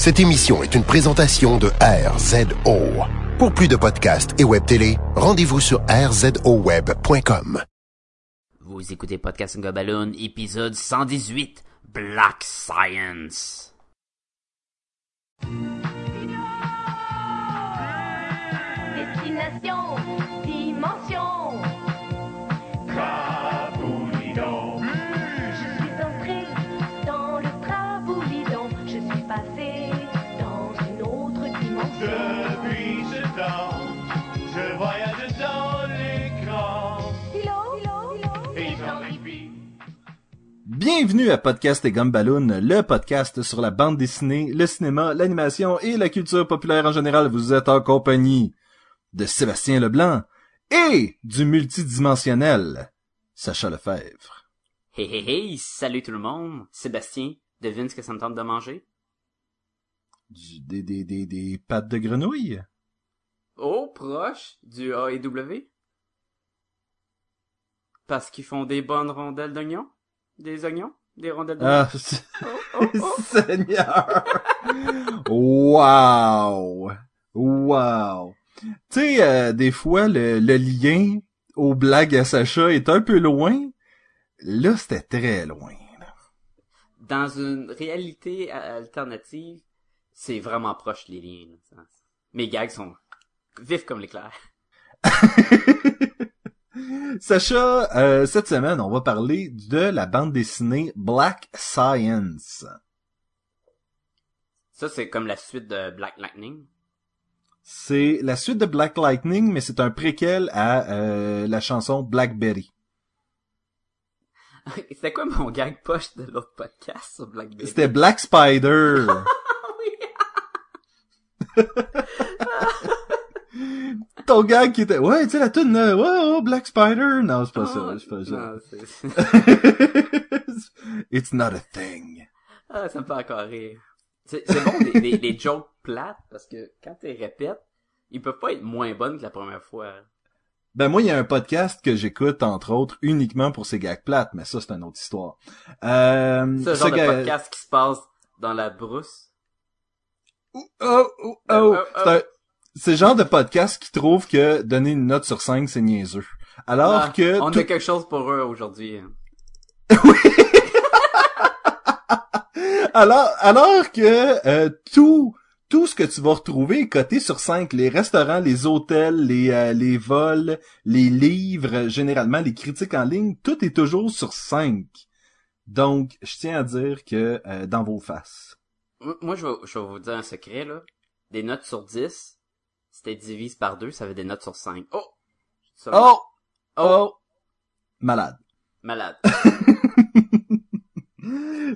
Cette émission est une présentation de RZO. Pour plus de podcasts et web télé, rendez-vous sur rzoweb.com. Vous écoutez Podcast Balloon, épisode 118, Black Science. Destination, Bienvenue à Podcast et Gumballoon, le podcast sur la bande dessinée, le cinéma, l'animation et la culture populaire en général. Vous êtes en compagnie de Sébastien Leblanc et du multidimensionnel Sacha Lefebvre. Hey hey hey, salut tout le monde. Sébastien, devine ce que ça me tente de manger? Du- Des, des, des, des pattes de grenouille? Oh, proche du AEW. Parce qu'ils font des bonnes rondelles d'oignons? Des oignons? Des rondelles d'oignons? Ah, Seigneur! wow! Wow! Tu sais, euh, des fois, le, le lien aux blagues à Sacha est un peu loin. Là, c'était très loin. Dans une réalité a- alternative, c'est vraiment proche les liens. Mes gags sont vifs comme l'éclair. Sacha, euh, cette semaine, on va parler de la bande dessinée Black Science. Ça, c'est comme la suite de Black Lightning. C'est la suite de Black Lightning, mais c'est un préquel à euh, la chanson Blackberry. C'était quoi mon gag poche de l'autre podcast sur Blackberry? C'était Black Spider. Ton gag qui était, ouais, tu sais, la tune, là, ouais, oh, Black Spider. Non, c'est pas ça, c'est pas ça. Non, It's not a thing. Ah, ça me fait encore rire. C'est c'est bon, les, les jokes plates, parce que quand tu répètes, ils peuvent pas être moins bonnes que la première fois. Ben moi, il y a un podcast que j'écoute, entre autres, uniquement pour ces gags plates, mais ça, c'est une autre histoire. Euh, ce genre de gars- podcast qui se passe dans la brousse. Oh, oh, oh, Oh, oh. C'est le genre de podcast qui trouve que donner une note sur 5, c'est niaiseux. Alors Ah, que... on tout- a quelque chose pour eux aujourd'hui. alors, alors que euh, tout tout ce que tu vas retrouver est coté sur 5. Les restaurants, les hôtels, les, euh, les vols, les livres, généralement les critiques en ligne, tout est toujours sur 5. Donc, je tiens à dire que euh, dans vos faces. Moi, je vais, je vais vous dire un secret, là. Des notes sur 10, tu divises par 2, ça fait des notes sur 5. Oh! Ça- Oh! Oh! Malade. Malade.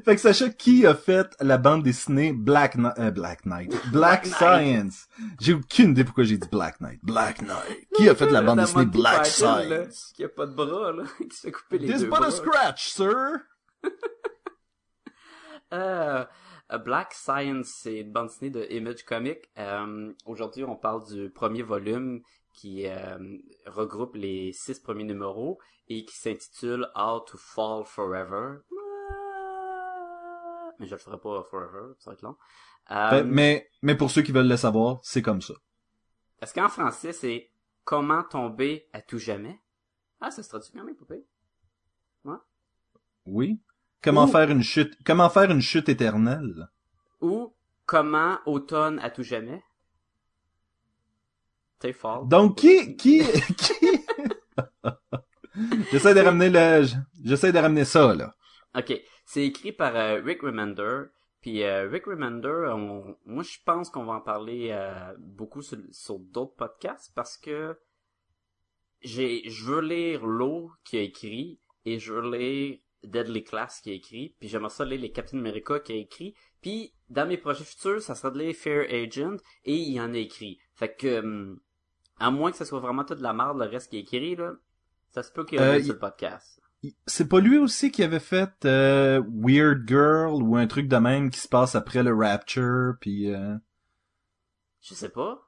Fait que Sacha, qui a fait la bande dessinée Black, Kni- euh, Black Knight? Black. Science. J'ai aucune idée pourquoi j'ai dit Black Knight. Black Knight. Qui a fait la bande dessinée Black là, Science? Qui a pas de bras, là. Qui se fait couper les This deux but bras. a scratch, sir. Euh, A Black Science, c'est une bande dessinée de Image Comic. Euh, Aujourd'hui, on parle du premier volume qui euh, regroupe les six premiers numéros et qui s'intitule How to Fall Forever. Mais je le ferai pas forever, ça va être long. Euh, Fait- mais, mais pour ceux qui veulent le savoir, c'est comme ça. Est-ce qu'en français, c'est Comment tomber à tout jamais? Ah, ça se traduit quand même, poupée. Oui. Comment faire une chute, comment faire une chute éternelle? Ou Comment automne à tout jamais? T'es fort. Donc, qui, qui, qui, j'essaie de ramener le, j'essaie de ramener ça, là. Ok, c'est écrit par euh, Rick Remender. Puis euh, Rick Remender, on- moi je pense qu'on va en parler euh, beaucoup sur, sur d'autres podcasts parce que j'ai, je veux lire Low qui a écrit et je veux lire Deadly Class qui a écrit. Puis j'aimerais ça lire les Captain America qui a écrit. Puis dans mes projets futurs, ça serait de lire Fair Agent et il y en a écrit. Fait que hum, à moins que ça soit vraiment tout de la merde le reste qui est écrit là, ça se peut qu'il Euh, revienne il- sur le podcast. C'est pas lui aussi qui avait fait euh, Weird Girl ou un truc de même qui se passe après le Rapture, puis euh, Je sais pas.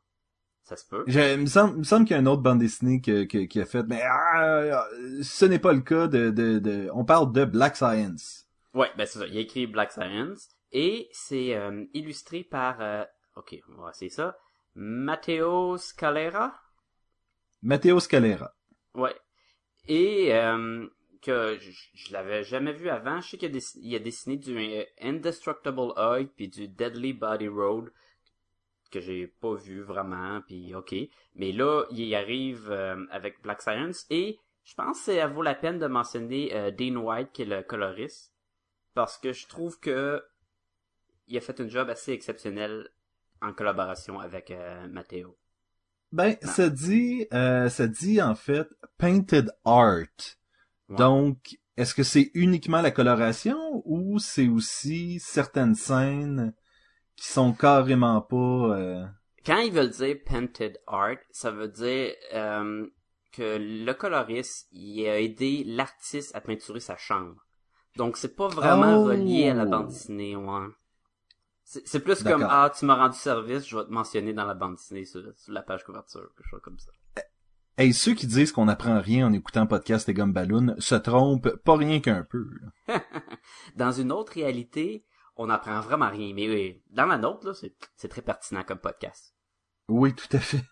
Ça se peut. je- il me semble, il me semble qu'il y a une autre bande dessinée que- que- qui a fait, mais ah, ce n'est pas le cas de, de, de... On parle de Black Science. Ouais, ben c'est ça. Il a écrit Black Science. Et c'est euh, illustré par, euh, ok, on va essayer ça, Matteo Scalera? Matteo Scalera. Ouais. Et euh, que je, je l'avais jamais vu avant. Je sais qu'il a, dess- il a dessiné du Indestructible Oil puis du Deadly Body Road que j'ai pas vu vraiment puis ok. Mais là, il arrive euh, avec Black Science et je pense que ça vaut la peine de mentionner euh, Dean White qui est le coloriste parce que je trouve que il a fait un job assez exceptionnel en collaboration avec euh, Matteo. Ben, Non. ça dit, euh, ça dit en fait painted art. Ouais. Donc, est-ce que c'est uniquement la coloration ou c'est aussi certaines scènes qui sont carrément pas euh, Quand ils veulent dire painted art, ça veut dire euh, que le coloriste il a aidé l'artiste à peinturer sa chambre. Donc c'est pas vraiment Oh! relié à la bande dessinée, ouais. C'est plus comme ah tu m'as rendu service, je vais te mentionner dans la bande dessinée sur, sur la page couverture, quelque chose comme ça. Hey, ceux qui disent qu'on apprend rien en écoutant podcast et gomme ballon se trompent pas rien qu'un peu. Dans une autre réalité, on n'apprend vraiment rien, mais oui, dans la nôtre là, c'est c'est très pertinent comme podcast. Oui, tout à fait.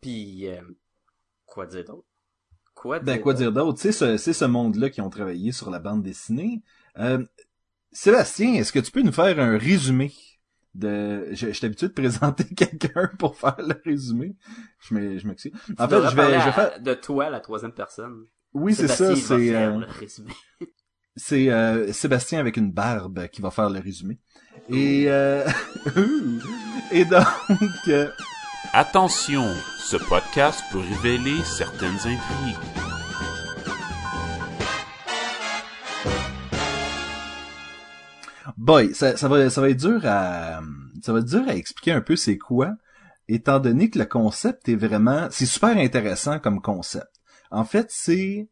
Puis euh, quoi dire d'autre? Quoi Ben, quoi dire d'autre? C'est ce, c'est ce monde-là qui ont travaillé sur la bande dessinée. Euh, Sébastien, est-ce que tu peux nous faire un résumé de... Je, je suis habitué de présenter quelqu'un pour faire le résumé. Je m'e- je m'excuse. En fait, je vais, je vais faire... de toi, la troisième personne. Oui, c'est ça, c'est... faire euh, le résumé. c'est euh, Sébastien avec une barbe qui va faire le résumé. Et euh, et donc euh, Attention, ce podcast peut révéler certaines intrigues. boy, ça, ça va ça va être dur à ça va être dur à expliquer un peu c'est quoi étant donné que le concept est vraiment c'est super intéressant comme concept. En fait, c'est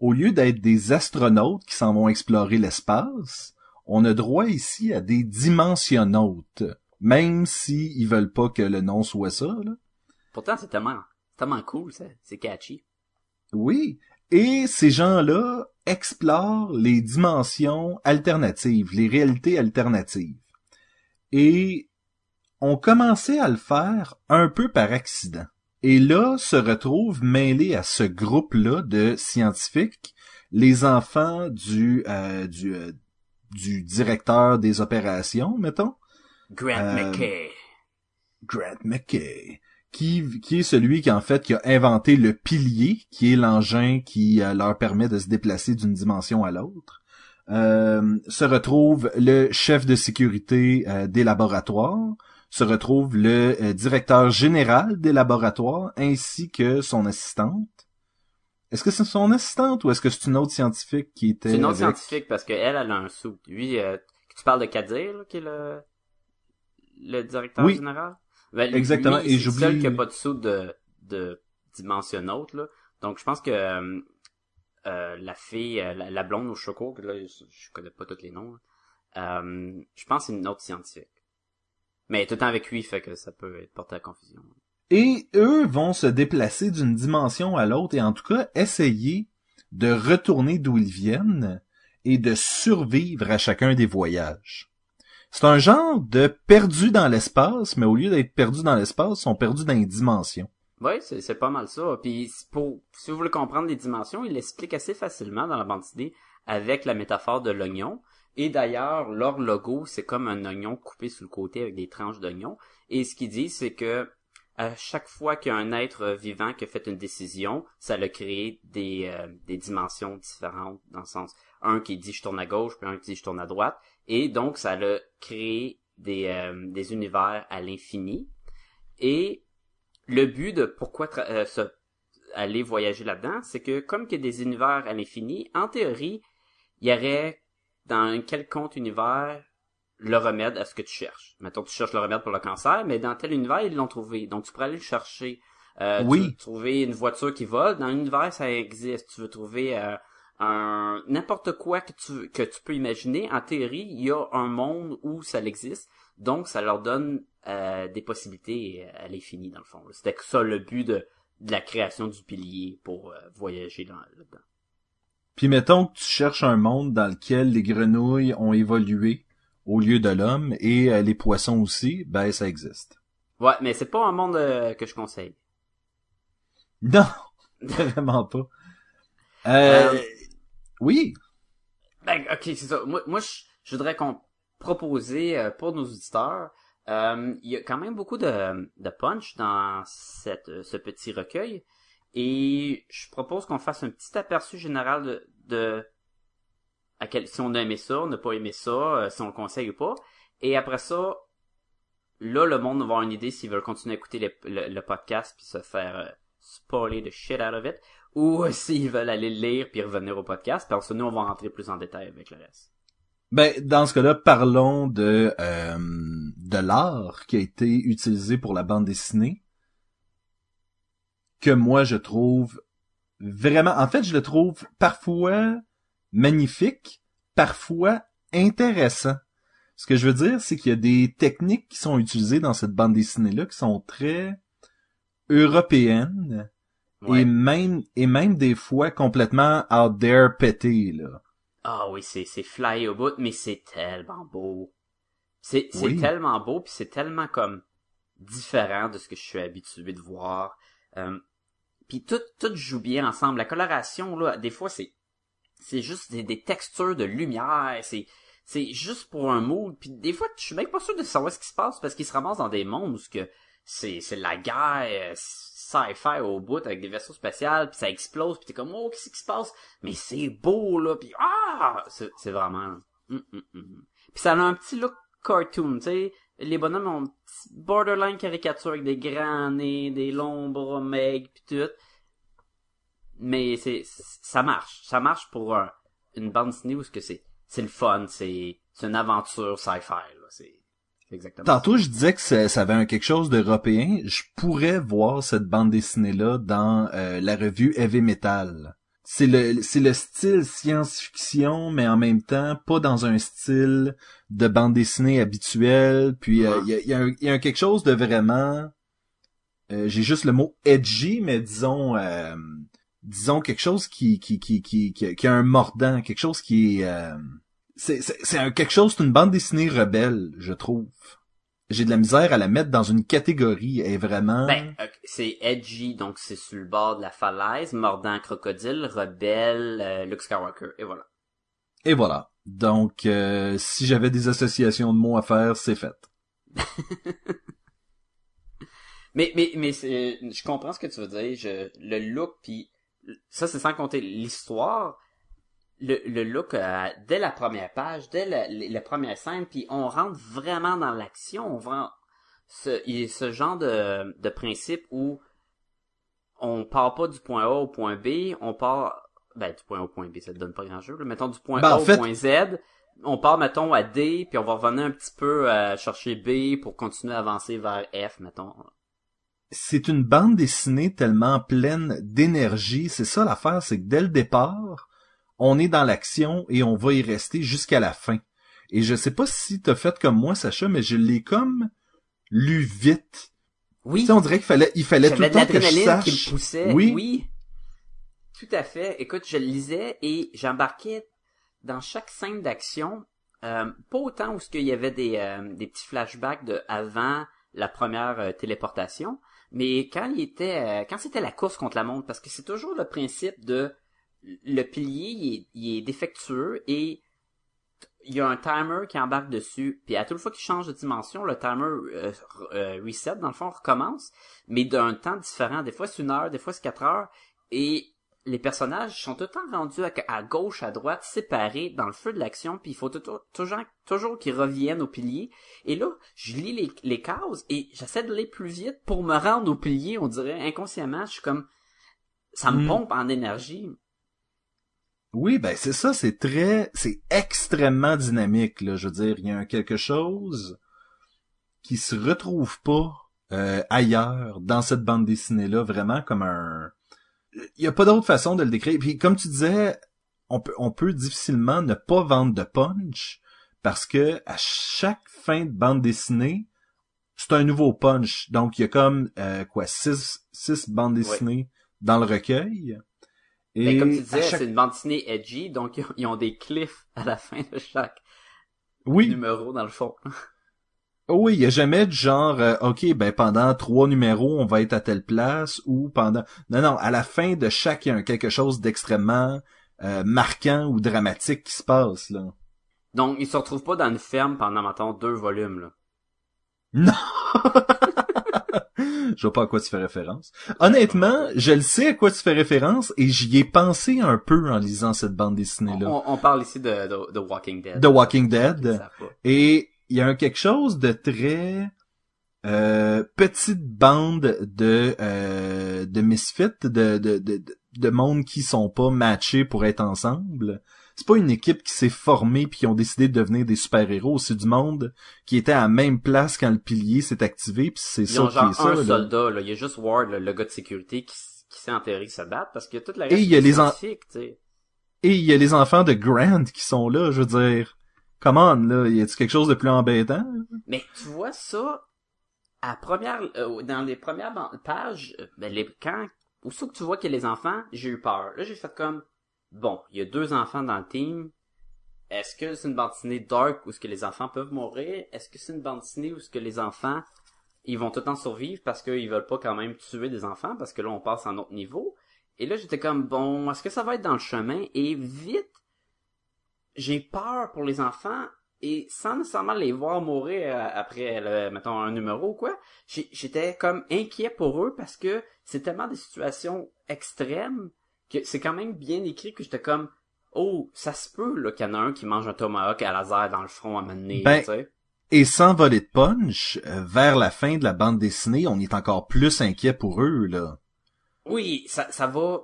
au lieu d'être des astronautes qui s'en vont explorer l'espace, on a droit ici à des dimensionnautes, même si ils veulent pas que le nom soit ça là. Pourtant, c'est tellement, tellement cool, ça. C'est catchy. Oui. Et ces gens-là explorent les dimensions alternatives, les réalités alternatives. Et ont commencé à le faire un peu par accident. Et là se retrouvent mêlés à ce groupe-là de scientifiques, les enfants du euh, du euh, du directeur des opérations, mettons, Grant Euh, McKay. Grant McKay, qui, qui est celui qui en fait qui a inventé le pilier, qui est l'engin qui leur permet de se déplacer d'une dimension à l'autre. Euh, se retrouve le chef de sécurité des laboratoires, se retrouve le euh, directeur général des laboratoires ainsi que son assistante. Est-ce que c'est son assistante ou est-ce que c'est une autre scientifique qui était C'est une autre avec- scientifique parce qu'elle, elle a un sou. Lui, euh, tu parles de Kadir, là, qui est le, le directeur Oui. général? Ben, lui, Exactement, lui, et j'oublie- seul qui a pas de sou de, de dimensionnaute, là. Donc, je pense que, euh, euh, la fille, euh, la, la blonde au choco, que là, je, je connais pas tous les noms, là. Euh, je pense que c'est une autre scientifique. Mais tout le temps avec lui, fait que ça peut être porté à confusion. Et eux vont se déplacer d'une dimension à l'autre et en tout cas essayer de retourner d'où ils viennent et de survivre à chacun des voyages. C'est un genre de perdu dans l'espace, mais au lieu d'être perdu dans l'espace, ils sont perdus dans les dimensions. Oui, c'est, pas mal ça. Puis pour si vous voulez comprendre les dimensions, il l'explique assez facilement dans la bande dessinée avec la métaphore de l'oignon. Et d'ailleurs, leur logo, c'est comme un oignon coupé sur le côté avec des tranches d'oignon. Et ce qu'ils disent, c'est que à chaque fois qu'il y a un être vivant qui a fait une décision, ça a créé des, euh, des dimensions différentes, dans le sens un qui dit je tourne à gauche, puis un qui dit je tourne à droite. Et donc, ça a créé des, euh, des univers à l'infini. Et le but de pourquoi euh, se- aller voyager là-dedans, c'est que comme il y a des univers à l'infini, en théorie, il y aurait dans un quelconque univers le remède à ce que tu cherches? Mettons, tu cherches le remède pour le cancer, mais dans tel univers, ils l'ont trouvé. Donc, tu pourrais aller le chercher. Euh, Oui. Tu veux trouver une voiture qui vole. Dans l'univers, ça existe. Tu veux trouver euh, un n'importe quoi que tu que tu peux imaginer. En théorie, il y a un monde où ça existe. Donc, ça leur donne euh, des possibilités à l'infini, dans le fond. C'était ça le but de, de la création du pilier pour voyager dans- là-dedans. Puis mettons que tu cherches un monde dans lequel les grenouilles ont évolué au lieu de l'homme et euh, les poissons aussi, ben ça existe. Ouais, mais c'est pas un monde euh, que je conseille. Non, vraiment pas. Euh, Euh, Oui, Ben, ok, c'est ça. Moi, moi je, je voudrais qu'on proposer euh, pour nos auditeurs. Il y a quand même beaucoup de, de punch dans cette, ce petit recueil. Et je propose qu'on fasse un petit aperçu général de, de à quel, si on a aimé ça, on n'a pas aimé ça, euh, si on le conseille ou pas. Et après ça, là, le monde va avoir une idée s'ils veulent continuer à écouter le, podcast puis se faire euh, spoiler the shit out of it, ou s'ils veulent aller le lire puis revenir au podcast. Parce que nous, on va rentrer plus en détail avec le reste. Ben, dans ce cas-là, parlons de euh, de l'art qui a été utilisé pour la bande dessinée, que moi je trouve vraiment, en fait, je le trouve parfois magnifique, parfois intéressant. Ce que je veux dire, c'est qu'il y a des techniques qui sont utilisées dans cette bande dessinée-là qui sont très européennes Ouais. et même et même des fois complètement out there pétées là. Ah oui, c'est c'est fly au bout, mais c'est tellement beau. C'est c'est Oui. tellement beau puis c'est tellement comme différent de ce que je suis habitué de voir. Euh, puis tout tout joue bien ensemble. La coloration là, des fois c'est c'est juste des, des textures de lumière, c'est c'est juste pour un mood. Puis des fois je suis même pas sûr de savoir ce qui se passe parce qu'ils se ramassent dans des mondes où que c'est c'est la guerre euh, sci-fi au bout avec des vaisseaux spatials puis ça explose puis t'es comme oh qu'est-ce qui se passe? Mais c'est beau là puis ah c'est c'est vraiment hum, hum, hum. puis ça a un petit look cartoon tu sais les bonhommes ont borderline caricature avec des grands nez des longs bras maigres puis tout mais c'est ça marche ça marche pour un- une bande dessinée où ce que c'est c'est le fun c'est c'est une aventure sci-fi là c'est exactement Tantôt, je disais que ça, avait un quelque chose d'européen. Je pourrais voir cette bande dessinée-là dans euh, la revue Heavy Metal. C'est le, c'est le style science-fiction, mais en même temps, pas dans un style de bande dessinée habituel. Puis, euh, il y, a, y a y a un quelque chose de vraiment... euh, J'ai juste le mot edgy, mais disons... euh, disons quelque chose qui qui qui qui qui, qui a un mordant, quelque chose qui est euh, c'est c'est c'est un quelque chose d'une bande dessinée rebelle, je trouve. J'ai de la misère à la mettre dans une catégorie, elle est vraiment Ben, euh, c'est edgy, donc c'est sur le bord de la falaise, mordant crocodile, rebelle, euh, Luke Skywalker, et voilà. et voilà. Donc euh, si j'avais des associations de mots à faire, c'est fait. Mais, mais, mais c'est, je comprends ce que tu veux dire, je, le look, puis ça c'est sans compter l'histoire, le, le look euh, dès la première page, dès la, la- la première scène, puis on rentre vraiment dans l'action, on va ce, il y a ce genre de, de principe où on part pas du point A au point B, on part ben du point A au point B, ça te donne pas grand jeu, là. mettons du point Ben, A au fait- point Z, on part mettons à D, puis on va revenir un petit peu à chercher B pour continuer à avancer vers F, mettons. C'est une bande dessinée tellement pleine d'énergie, c'est ça l'affaire, c'est que dès le départ, on est dans l'action et on va y rester jusqu'à la fin. Et je sais pas si t'as fait comme moi, Sacha, mais je l'ai comme lu vite. Oui, Tu sais, on dirait qu'il fallait, il fallait tout le temps que je sache. qui me poussait. Oui. oui. Tout à fait. Écoute, je le lisais et j'embarquais dans chaque scène d'action, euh, pas autant où ce qu'il y avait des, euh, des petits flashbacks de avant la première euh, téléportation, mais quand il était, euh, quand c'était la course contre la montre, parce que c'est toujours le principe de le pilier, il est, il est défectueux et il y a un timer qui embarque dessus, puis à toute fois qu'il change de dimension, le timer euh, euh, reset, dans le fond, recommence, mais d'un temps différent. Des fois c'est une heure, des fois c'est quatre heures, et les personnages sont tout le temps rendus à, à gauche, à droite, séparés dans le feu de l'action, puis il faut tout- toujours, toujours qu'ils reviennent au pilier. Et là, je lis les, les cases et j'essaie de lire plus vite pour me rendre au pilier, on dirait inconsciemment, je suis comme ça me Mm. pompe en énergie. Oui, ben c'est ça, c'est très, c'est extrêmement dynamique, là. Je veux dire, il y a quelque chose qui se retrouve pas euh, ailleurs dans cette bande dessinée-là, vraiment comme un. Il y a pas d'autre façon de le décrire. Puis comme tu disais, on peut, on peut difficilement ne pas vendre de punch parce que à chaque fin de bande dessinée, c'est un nouveau punch. Donc il y a comme euh, quoi six, six bandes dessinées dans le recueil. Et Mais Ben, comme tu disais, chaque- c'est une bande dessinée edgy, donc ils ont- des cliffs à la fin de chaque Oui, numéro, dans le fond. oui, il y a jamais du genre, euh, ok, ben pendant trois numéros, on va être à telle place, ou pendant... Non, non, à la fin de chaque, il y a quelque chose d'extrêmement euh, marquant ou dramatique qui se passe, là. Donc, ils se retrouvent pas dans une ferme pendant, mettons, deux volumes, là. Non! je vois pas à quoi tu fais référence. Honnêtement, je le sais à quoi tu fais référence et j'y ai pensé un peu en lisant cette bande dessinée-là. On, on parle ici de, de, de Walking Dead. The Walking Dead. Et il y a un quelque chose de très euh, petite bande de euh, de misfits, de, de, de, de monde qui sont pas matchés pour être ensemble. C'est pas une équipe qui s'est formée puis qui ont décidé de devenir des super-héros. C'est du monde qui était à la même place quand le pilier s'est activé puis c'est ça qui est ça. un là. soldat, là. Il y a juste Ward, le, le gars de sécurité, qui, qui s'est enterré se battre parce que toute la Et il y a les en- scientifiques, tu sais. Et il y a les enfants de Grant qui sont là, je veux dire. Come on, là, y a-tu quelque chose de plus embêtant? Mais tu vois ça, à première, euh, dans les premières pages, euh, ben les, quand, aussitôt que tu vois qu'il y a les enfants, j'ai eu peur. Là, j'ai fait comme, bon, il y a deux enfants dans le team. Est-ce que c'est une bande dessinée dark où ce que les enfants peuvent mourir? Est-ce que c'est une bande dessinée où ce que les enfants, ils vont tout le temps survivre parce qu'ils veulent pas quand même tuer des enfants parce que là, on passe à un autre niveau? Et là, j'étais comme, bon, est-ce que ça va être dans le chemin? Et vite, j'ai peur pour les enfants et sans nécessairement les voir mourir euh, après, mettons, un numéro ou quoi, j'étais comme inquiet pour eux parce que c'est tellement des situations extrêmes que c'est quand même bien écrit que j'étais comme, oh, ça se peut, là, qu'il y en a un qui mange un tomahawk à laser dans le front à mener, Ben, tu sais. Et sans voler de punch, euh, vers la fin de la bande dessinée, on est encore plus inquiet pour eux, là. Oui, ça, ça va.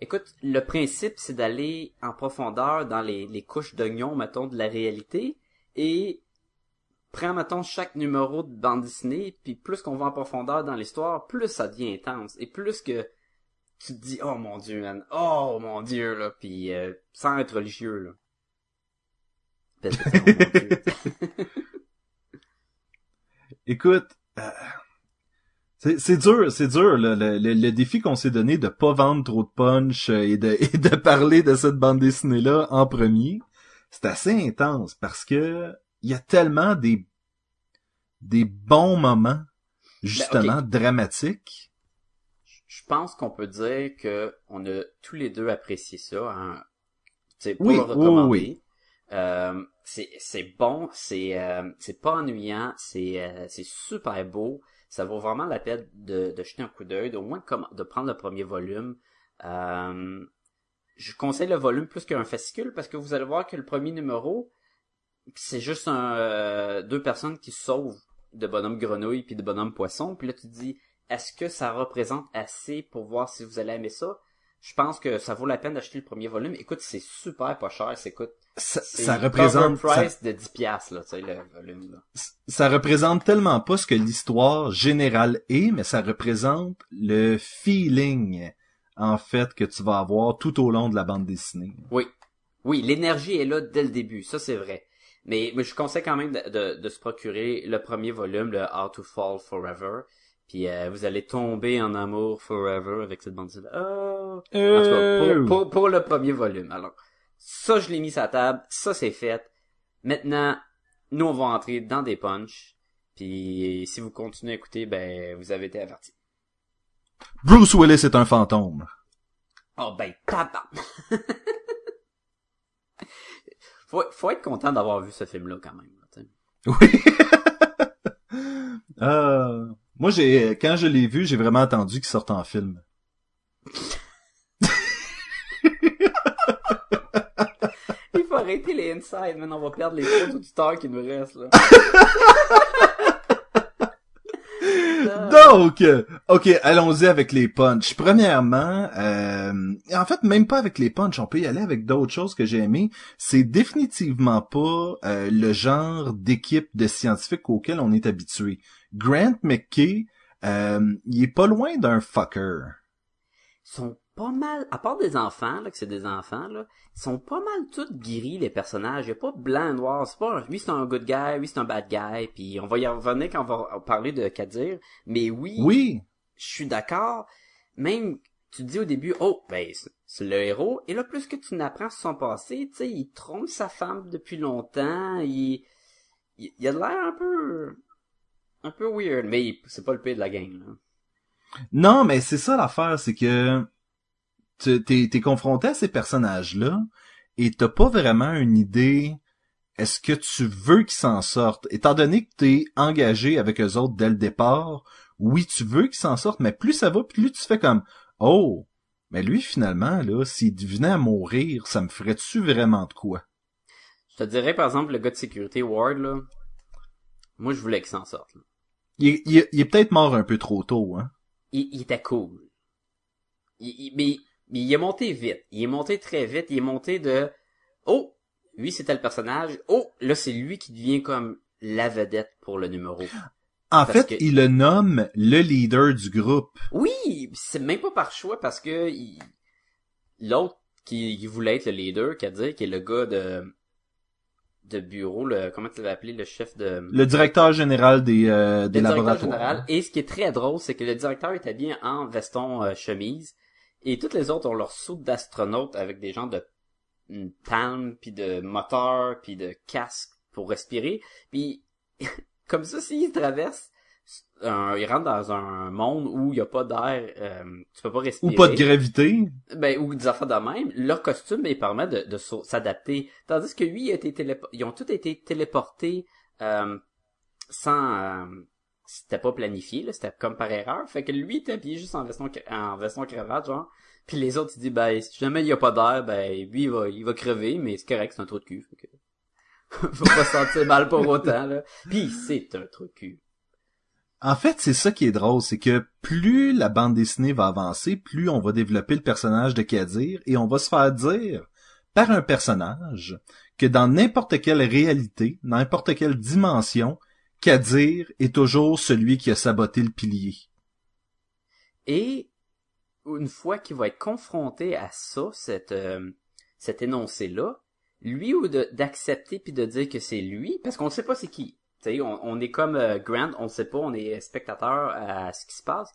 Écoute, le principe, c'est d'aller en profondeur dans les, les couches d'oignon, mettons, de la réalité, et prends, mettons, chaque numéro de bande dessinée, puis plus qu'on va en profondeur dans l'histoire, plus ça devient intense, et plus que tu te dis, oh mon dieu, man, oh mon dieu, là, puis euh, sans être religieux, là. Parce que c'est, oh mon Dieu. Écoute, euh, c'est c'est dur, c'est dur, là, le, le- le défi qu'on s'est donné de pas vendre trop de punch euh, et de, et de parler de cette bande dessinée-là en premier, c'est assez intense parce que il y a tellement des des bons moments, justement, dramatiques. Je pense qu'on peut dire que on a tous les deux apprécié ça. Hein. C'est pour Oui, le oui, recommander. oui. Euh, c'est bon, c'est euh, c'est pas ennuyant, c'est euh, c'est super beau. Ça vaut vraiment la peine de, de jeter un coup d'œil, au moins de, prendre le premier volume. Je conseille le volume plus qu'un fascicule parce que vous allez voir que le premier numéro, c'est juste un, deux personnes qui sauvent de bonhomme grenouille puis de bonhomme poisson. Puis là, tu te dis, est-ce que ça représente assez pour voir si vous allez aimer ça? Je pense que ça vaut la peine d'acheter le premier volume. Écoute, c'est super pas cher. C'est écoute, Ça, représente ça, price de 10 piastres, là, tu sais, le volume, là. ça représente tellement pas ce que l'histoire générale est, mais ça représente le feeling en fait que tu vas avoir tout au long de la bande dessinée. Oui. Oui, l'énergie est là dès le début, ça c'est vrai. Mais, mais je conseille quand même de, de, de se procurer le premier volume, le How to Fall Forever. Puis euh, vous allez tomber en amour forever avec cette bande dessinée. Oh. En tout cas, pour, pour, pour le premier volume. Alors, ça je l'ai mis sur la table, ça c'est fait. Maintenant, nous on va entrer dans des punchs. Puis si vous continuez à écouter, ben vous avez été avertis. Bruce Willis est un fantôme. Oh ben tabac. faut, faut être content d'avoir vu ce film-là quand même. là. Oui. Euh, moi, j'ai quand je l'ai vu, j'ai vraiment attendu qu'il sorte en film. Il faut arrêter les insides, maintenant on va perdre les trois auditeurs qui nous restent là. Donc, ok, allons-y avec les punchs. Premièrement, euh, en fait, même pas avec les punchs, on peut y aller avec d'autres choses que j'ai aimées. C'est définitivement pas euh, le genre d'équipe de scientifiques auquel on est habitué. Grant McKay, euh, il est pas loin d'un fucker. Ils sont pas mal, à part des enfants, là, que c'est des enfants, là, ils sont pas mal tous gris, les personnages. Il y a pas blanc, noir. C'est pas, lui c'est un good guy, lui c'est un bad guy, puis on va y revenir quand on va parler de Kadir. Mais oui, Oui, je suis d'accord. Même, tu te dis au début, oh, ben, c'est- le héros. Et là, plus que tu n'apprends sur son passé, tu sais, il trompe sa femme depuis longtemps, il, il, il a de l'air un peu, un peu weird, mais c'est pas le pire de la gang, là. Non, mais c'est ça l'affaire, c'est que t'es confronté à ces personnages-là et t'as pas vraiment une idée est-ce que tu veux qu'ils s'en sortent? Étant donné que t'es engagé avec eux autres dès le départ, oui, tu veux qu'ils s'en sortent, mais plus ça va, plus tu fais comme Oh, mais lui finalement, là, s'il venait à mourir, ça me ferait-tu vraiment de quoi? Je te dirais, par exemple, le gars de sécurité, Ward, là, moi, je voulais qu'il s'en sorte, là. Il, est- il est- il est peut-être mort un peu trop tôt, hein? il, il était cool. Il, il- mais, mais il est monté vite. Il est monté très vite. Il est monté de Oh, lui c'était le personnage. Oh, là c'est lui qui devient comme la vedette pour le numéro. En Parce fait, que- il le nomme le leader du groupe. Oui, c'est même pas par choix parce que il- l'autre qui, qui voulait être le leader, qui a dit, qui est le gars de de bureau, le comment tu l'avais appelé, le chef de Le directeur général des, euh, des le directeur laboratoires. général. Et ce qui est très drôle, c'est que le directeur est habillé en veston euh, chemise et toutes les autres ont leur soupe d'astronaute avec des gens de une palme puis de moteur puis de casque pour respirer. Puis comme ça, s'ils traversent, un, ils rentrent dans un monde où il y a pas d'air, euh, tu peux pas respirer. Ou pas de gravité. Ben, ou des affaires de même, leur costume, il permet de, s'adapter. Tandis que lui, il a été télépo- ils ont tous été téléportés euh, sans... euh, c'était pas planifié, là, c'était comme par erreur. Fait que lui, il était habillé juste en veston, en veston cravate, genre. Puis les autres, ils disent, ben, si jamais il y a pas d'air, ben, lui, il va, il va crever, mais c'est correct, c'est un trou de cul. Fait que... Faut pas se sentir mal pour autant, là. Puis c'est un trou de cul. En fait, c'est ça qui est drôle, c'est que plus la bande dessinée va avancer, plus on va développer le personnage de Kadir et on va se faire dire par un personnage que dans n'importe quelle réalité, n'importe quelle dimension, Kadir est toujours celui qui a saboté le pilier. Et une fois qu'il va être confronté à ça, cette, euh, cet énoncé-là, lui ou d'accepter puis de dire que c'est lui, parce qu'on ne sait pas c'est qui. Sais, on, on est comme euh, Grant, on ne sait pas, on est spectateur à ce qui se passe.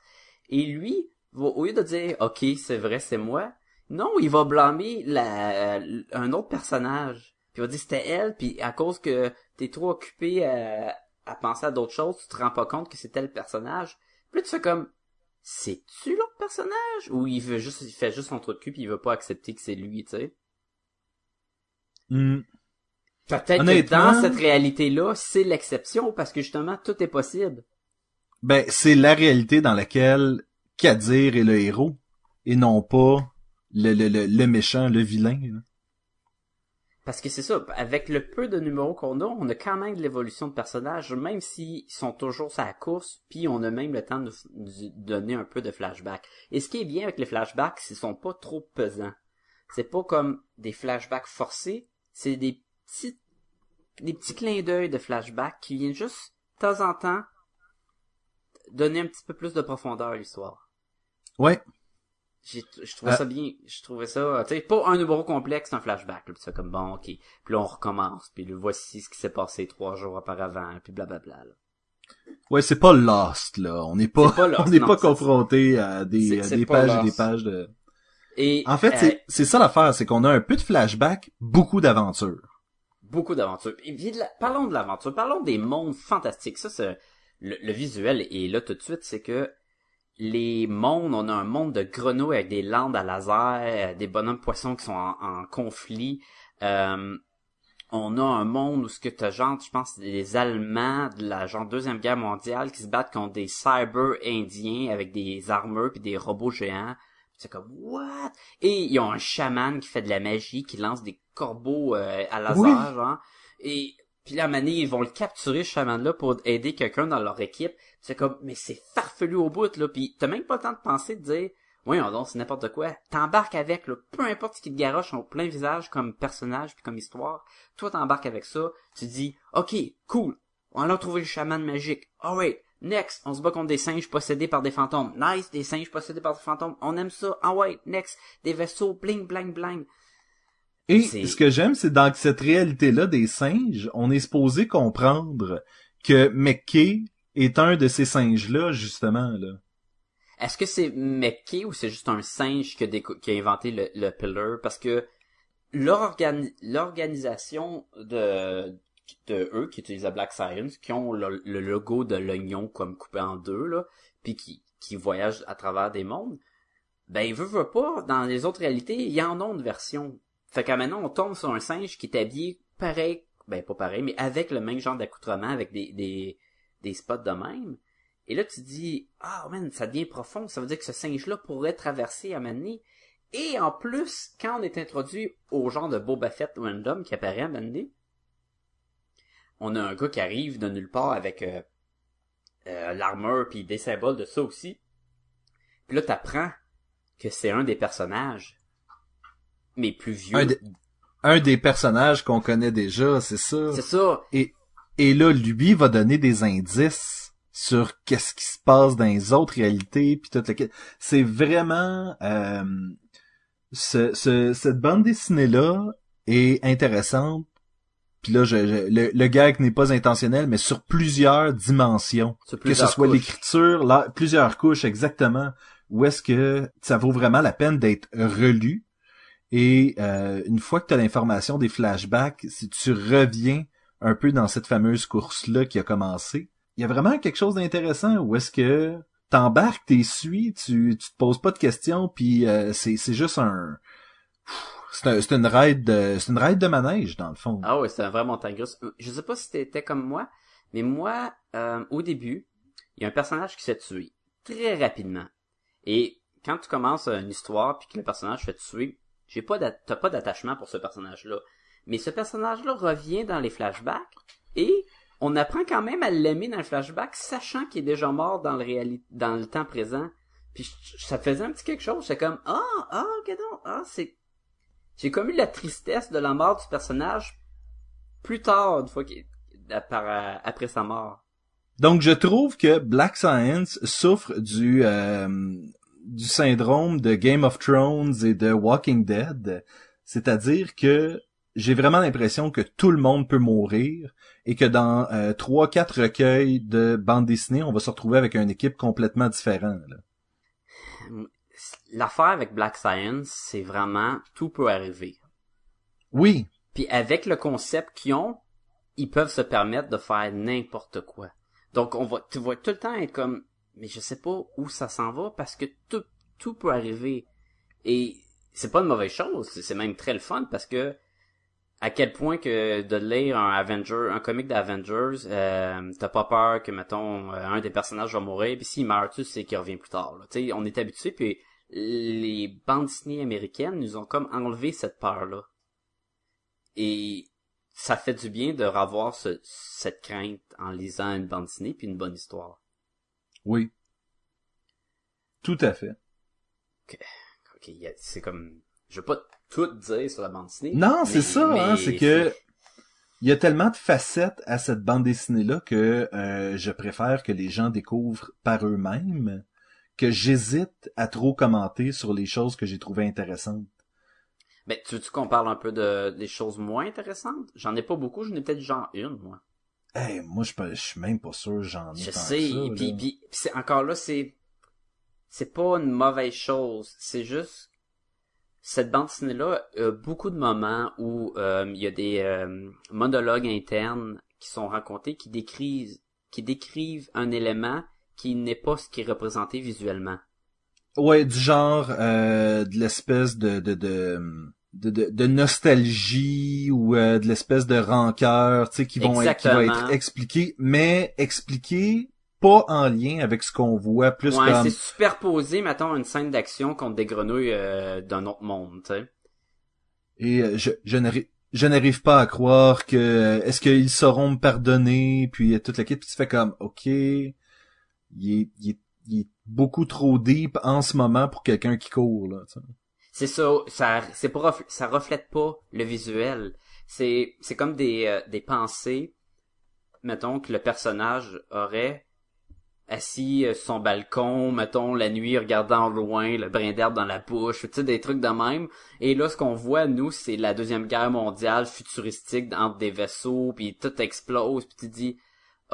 Et lui, au lieu de dire OK, c'est vrai, c'est moi, non, il va blâmer la, un autre personnage. Puis il va dire c'était elle, puis à cause que t'es trop occupé à, à penser à d'autres choses, tu te rends pas compte que c'était le personnage. Puis là, tu fais comme c'est-tu l'autre personnage? Ou il veut juste, il fait juste son trou de cul puis il veut pas accepter que c'est lui, tu sais? Hmm. Peut-être que dans cette réalité-là, c'est l'exception parce que justement, tout est possible. Ben, c'est la réalité dans laquelle Kadir est le héros et non pas le, le, le, le méchant, le vilain. là. Parce que c'est ça, avec le peu de numéros qu'on a, on a quand même de l'évolution de personnages, même s'ils sont toujours sur la course, puis on a même le temps de, de donner un peu de flashback. Et ce qui est bien avec les flashbacks, c'est qu'ils sont pas trop pesants. C'est pas comme des flashbacks forcés, c'est des petits, des petits clins d'œil de flashback qui viennent juste, de temps en temps, donner un petit peu plus de profondeur à l'histoire. Ouais. J'ai, je trouvais Euh. ça bien, je trouvais ça, tu sais, pas un numéro complexe, un flashback, là, puis c'est comme bon, ok, puis là on recommence, puis là, voici ce qui s'est passé trois jours auparavant, puis blablabla. Là. Ouais, c'est pas Lost, là. On n'est pas, C'est pas Lost, on n'est pas ça, confronté à des, à des pages et des pages de... Et En fait, euh, c'est ça l'affaire, c'est qu'on a un peu de flashback, beaucoup d'aventures. Beaucoup d'aventures. Parlons de l'aventure, parlons des mondes fantastiques. Ça, c'est le, visuel est là tout de suite, c'est que les mondes, on a un monde de grenouilles avec des landes à laser, euh, des bonhommes poissons qui sont en, en conflit. Euh, on a un monde où ce que t'as genre, je pense, des Allemands de la genre deuxième guerre mondiale qui se battent contre des cyber indiens avec des armures puis des robots géants. C'est comme what? Et ils ont un chaman qui fait de la magie, qui lance des corbeaux euh, à laser, Oui. genre. Et puis là, moment donné, ils vont le capturer, ce chaman-là, pour aider quelqu'un dans leur équipe. C'est comme, mais c'est farfelu au bout, là. Puis t'as même pas le temps de penser, de dire, oui, donc c'est n'importe quoi. T'embarques avec, là, peu importe ce qui te garoche au plein visage comme personnage puis comme histoire. Toi, t'embarques avec ça. Tu dis, ok, cool. On a trouvé le chaman magique. Alright. Next, on se bat contre des singes possédés par des fantômes. Nice, des singes possédés par des fantômes. On aime ça. Ah ouais, next. Des vaisseaux, bling, bling, bling. Et ce que j'aime, c'est dans cette réalité-là des singes, on est supposé comprendre que McKay est un de ces singes-là, justement, là. Est-ce que c'est Mekke ou c'est juste un singe qui a, déco- qui a inventé le, le pillar? Parce que l'organisation de, de eux qui utilisent la Black Science, qui ont le, logo de l'oignon comme coupé en deux, là, puis qui, qui voyagent à travers des mondes, ben, veut, veut pas, dans les autres réalités, il y en a une version. Fait qu'à maintenant, on tombe sur un singe qui est habillé pareil, ben, pas pareil, mais avec le même genre d'accoutrement, avec des, des, spots de même. Et là, tu dis, ah, man, ça devient profond. Ça veut dire que ce singe-là pourrait traverser à. Et en plus, quand on est introduit au genre de Boba Fett random qui apparaît à Mané, on a un gars qui arrive de nulle part avec euh, euh, l'armure puis des symboles de ça aussi. Puis là, t'apprends que c'est un des personnages, mais plus vieux. Un, des- un des personnages qu'on connaît déjà, c'est ça. C'est ça. Et, et là, lui va donner des indices sur qu'est-ce qui se passe dans les autres réalités, puis. C'est vraiment... euh, ce, ce- cette bande dessinée-là est intéressante. Puis là, je, je- le, le gag n'est pas intentionnel, mais sur plusieurs dimensions. Sur que ce plusieurs soit l'écriture, plusieurs couches exactement, où est-ce que ça vaut vraiment la peine d'être relu. Et euh, une fois que tu as l'information des flashbacks, si tu reviens un peu dans cette fameuse course-là qui a commencé, il y a vraiment quelque chose d'intéressant où est-ce que t'embarques, t'es suis, tu, tu te poses pas de questions, puis euh, c'est, c'est juste un- c'est une ride de, c'est une ride de manège, dans le fond. Ah ouais, c'est un vrai montagne russe. Je sais pas si t'étais comme moi, mais moi, euh, au début, il y a un personnage qui s'est tué très rapidement. Et quand tu commences une histoire puis que le personnage fait tuer, j'ai pas t'as pas d'attachement pour ce personnage-là. Mais ce personnage-là revient dans les flashbacks et on apprend quand même à l'aimer dans le flashback, sachant qu'il est déjà mort dans le réali- dans le temps présent. Puis ça faisait un petit quelque chose. C'est comme ah ah ok donc ah c'est j'ai comme eu la tristesse de la mort du personnage plus tard, une fois qu'il par- après sa mort. Donc je trouve que Black Science souffre du euh, du syndrome de Game of Thrones et de Walking Dead, c'est-à-dire que j'ai vraiment l'impression que tout le monde peut mourir et que dans euh, trois quatre recueils de bande dessinée, on va se retrouver avec une équipe complètement différente. là. L'affaire avec Black Science, c'est vraiment tout peut arriver. Oui, Puis avec le concept qu'ils ont, ils peuvent se permettre de faire n'importe quoi. Donc on va, tu vas tout le temps être comme, mais je sais pas où ça s'en va parce que tout, tout peut arriver. Et c'est pas une mauvaise chose, c'est même très le fun parce que à quel point que de lire un Avenger, un comic d'Avengers, euh, t'as pas peur que mettons euh, un des personnages va mourir, puis s'il meurt, tu sais qu'il revient plus tard. là. Tu sais, on est habitué, puis les bandes dessinées américaines nous ont comme enlevé cette peur-là. Et ça fait du bien de revoir ce- cette crainte en lisant une bande dessinée puis une bonne histoire. oui. Tout à fait. Ok, y a- c'est comme, je veux pas tout dire sur la bande dessinée. Non, c'est mais- ça, hein, c'est que il y a tellement de facettes à cette bande dessinée là que euh, je préfère que les gens découvrent par eux-mêmes que j'hésite à trop commenter sur les choses que j'ai trouvées intéressantes. Ben, tu veux-tu qu'on parle un peu de des choses moins intéressantes? J'en ai pas beaucoup, j'en ai peut-être genre une, moi. Eh, moi je je suis même pas sûr j'en ai Je tant que sais, ça, puis, c'est encore là, c'est c'est pas une mauvaise chose, c'est juste cette bande dessinée là a beaucoup de moments où euh, il y a des euh, monologues internes qui sont racontés qui décrivent qui décrivent un élément qui n'est pas ce qui est représenté visuellement. Ouais, du genre euh, de l'espèce de de, de de, de, nostalgie ou euh, de l'espèce de rancœur, tu sais, qui vont être, qui va Exactement. être expliqué, mais expliqué pas en lien avec ce qu'on voit, plus ouais, comme c'est superposé, mettons, une scène d'action contre des grenouilles euh, d'un autre monde, tu sais. Et euh, je, je n'arrive je n'arrive pas à croire que euh, est-ce qu'ils sauront me pardonner puis euh, toute la kit puis tu fais comme OK il est, il est, il est beaucoup trop deep en ce moment pour quelqu'un qui court là. C'est ça, ça c'est pas ça reflète pas le visuel. C'est c'est comme des euh, des pensées mettons que le personnage aurait assis euh, sur son balcon, mettons la nuit regardant loin, le brin d'herbe dans la bouche, tu sais des trucs de même. Et là ce qu'on voit nous c'est la deuxième guerre mondiale futuristique entre des vaisseaux puis tout explose puis tu dis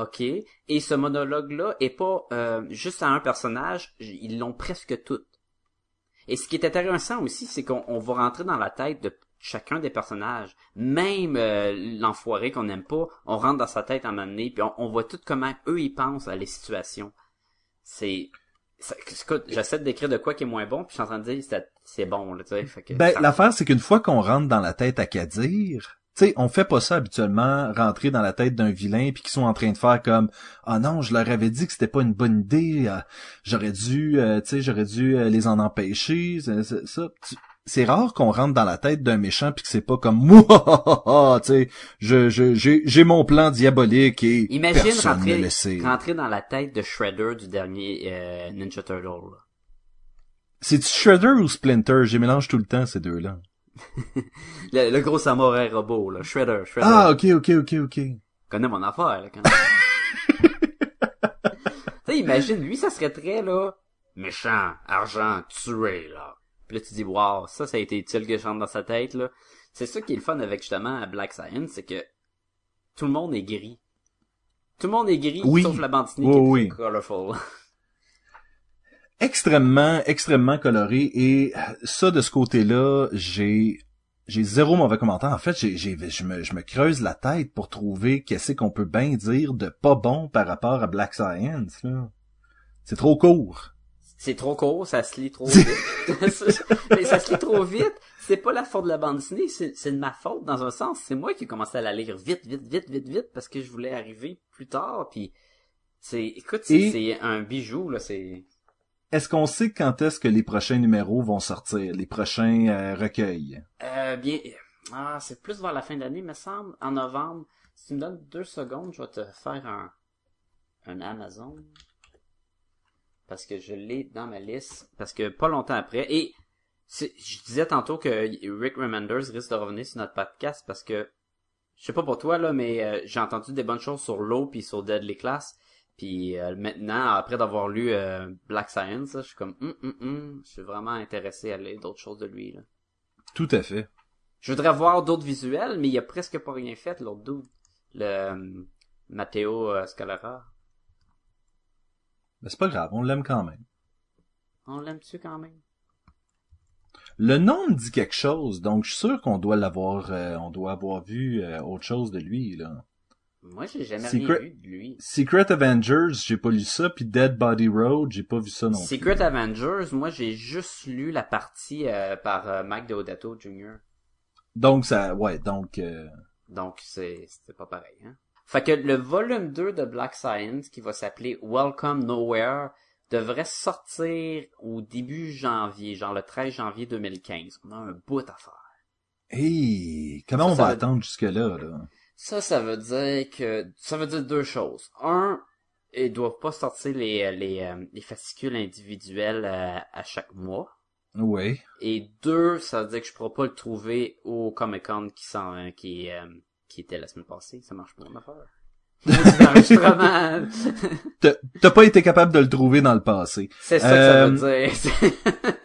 ok. Et ce monologue-là est pas euh, juste à un personnage, ils l'ont presque toutes. Et ce qui est intéressant aussi, c'est qu'on on va rentrer dans la tête de chacun des personnages. Même euh, l'enfoiré qu'on n'aime pas, on rentre dans sa tête à un moment donné, puis on, on voit tout comment eux ils pensent à les situations. C'est... j'essaie de décrire de quoi qui est moins bon, puis je suis en train de dire c'est, c'est bon, là, tu sais. fait que Ben, l'affaire, c'est qu'une fois qu'on rentre dans la tête à Kadir, tu sais, on fait pas ça habituellement, rentrer dans la tête d'un vilain puis qu'ils sont en train de faire comme ah non, je leur avais dit que c'était pas une bonne idée, euh, j'aurais dû, euh, tu sais, j'aurais dû euh, les en empêcher, ça. tu- C'est rare qu'on rentre dans la tête d'un méchant puis que c'est pas comme moi, tu sais, je j'ai j'ai mon plan diabolique et Imagine personne rentrer, sait. rentrer dans la tête de Shredder du dernier euh, Ninja Turtle. là. C'est Shredder ou Splinter, j'ai mélange tout le temps ces deux-là. Le, le gros samouraï robot, là. Shredder, Shredder. Ah, ok, ok, ok, ok. connais mon affaire, là, quand même. tu sais, imagine, lui, ça serait très, là, méchant, argent, tué, là. Puis là, tu dis, wow, ça, ça a été utile que je rentre dans sa tête, là. C'est ça qui est le fun avec, justement, Black Science, c'est que tout le monde est gris. Tout le monde est gris, Oui. sauf la bandinique Oui, qui est oui. colorful. Extrêmement, extrêmement coloré et ça de ce côté-là, j'ai j'ai zéro mauvais commentaire. En fait, j'ai, j'ai, je me, je me creuse la tête pour trouver qu'est-ce qu'on peut bien dire de pas bon par rapport à Black Science, là. C'est trop court. C'est trop court, ça se lit trop vite. Mais ça se lit trop vite. C'est pas la faute de la bande dessinée, c'est, c'est de ma faute dans un sens. C'est moi qui ai commencé à la lire vite, vite, vite, vite, vite parce que je voulais arriver plus tard. Puis c'est, écoute, c'est, Et- c'est un bijou là. C'est Est-ce qu'on sait quand est-ce que les prochains numéros vont sortir, les prochains euh, recueils? euh, bien. Ah, c'est plus vers la fin de l'année, me semble, en novembre. Si tu me donnes deux secondes, je vais te faire un un Amazon parce que je l'ai dans ma liste parce que pas longtemps après et je disais tantôt que Rick Remenders risque de revenir sur notre podcast parce que je sais pas pour toi là mais euh, j'ai entendu des bonnes choses sur l'eau puis sur Deadly Class puis euh, maintenant après d'avoir lu euh, Black Science là, je suis comme hum, hum, hum, je suis vraiment intéressé à lire d'autres choses de lui là. Tout à fait. Je voudrais voir d'autres visuels mais il a presque pas rien fait l'autre dude le euh, Matteo euh, Scalera Mais c'est pas grave, on l'aime quand même. on l'aime-tu quand même? Le nom me dit quelque chose, donc je suis sûr qu'on doit l'avoir, euh, on doit avoir vu euh, autre chose de lui, là. Moi j'ai jamais Secret- rien vu de lui Secret Avengers, j'ai pas lu ça, puis Dead Body Road, j'ai pas vu ça non plus. Secret Avengers, moi j'ai juste lu la partie euh, par euh, Mike Deodato Jr. Donc ça, ouais, donc euh, Donc c'est c'était pas pareil. Hein? Fait que le volume 2 de Black Science, qui va s'appeler Welcome Nowhere, devrait sortir au début janvier, genre le 13 janvier 2015. On a un bout à faire. hey, comment Ça, on va attendre jusque là, là? Ça, ça veut dire que ça veut dire deux choses. Un, ils doivent pas sortir les les, euh, les fascicules individuels euh, à chaque mois. Oui. Et deux, ça veut dire que je pourrais pas le trouver au Comic Con qui s'en, qui, euh, qui était la semaine passée. Ça marche pas mon affaire. T'as pas été capable de le trouver dans le passé. C'est ça que ça veut Euh, dire.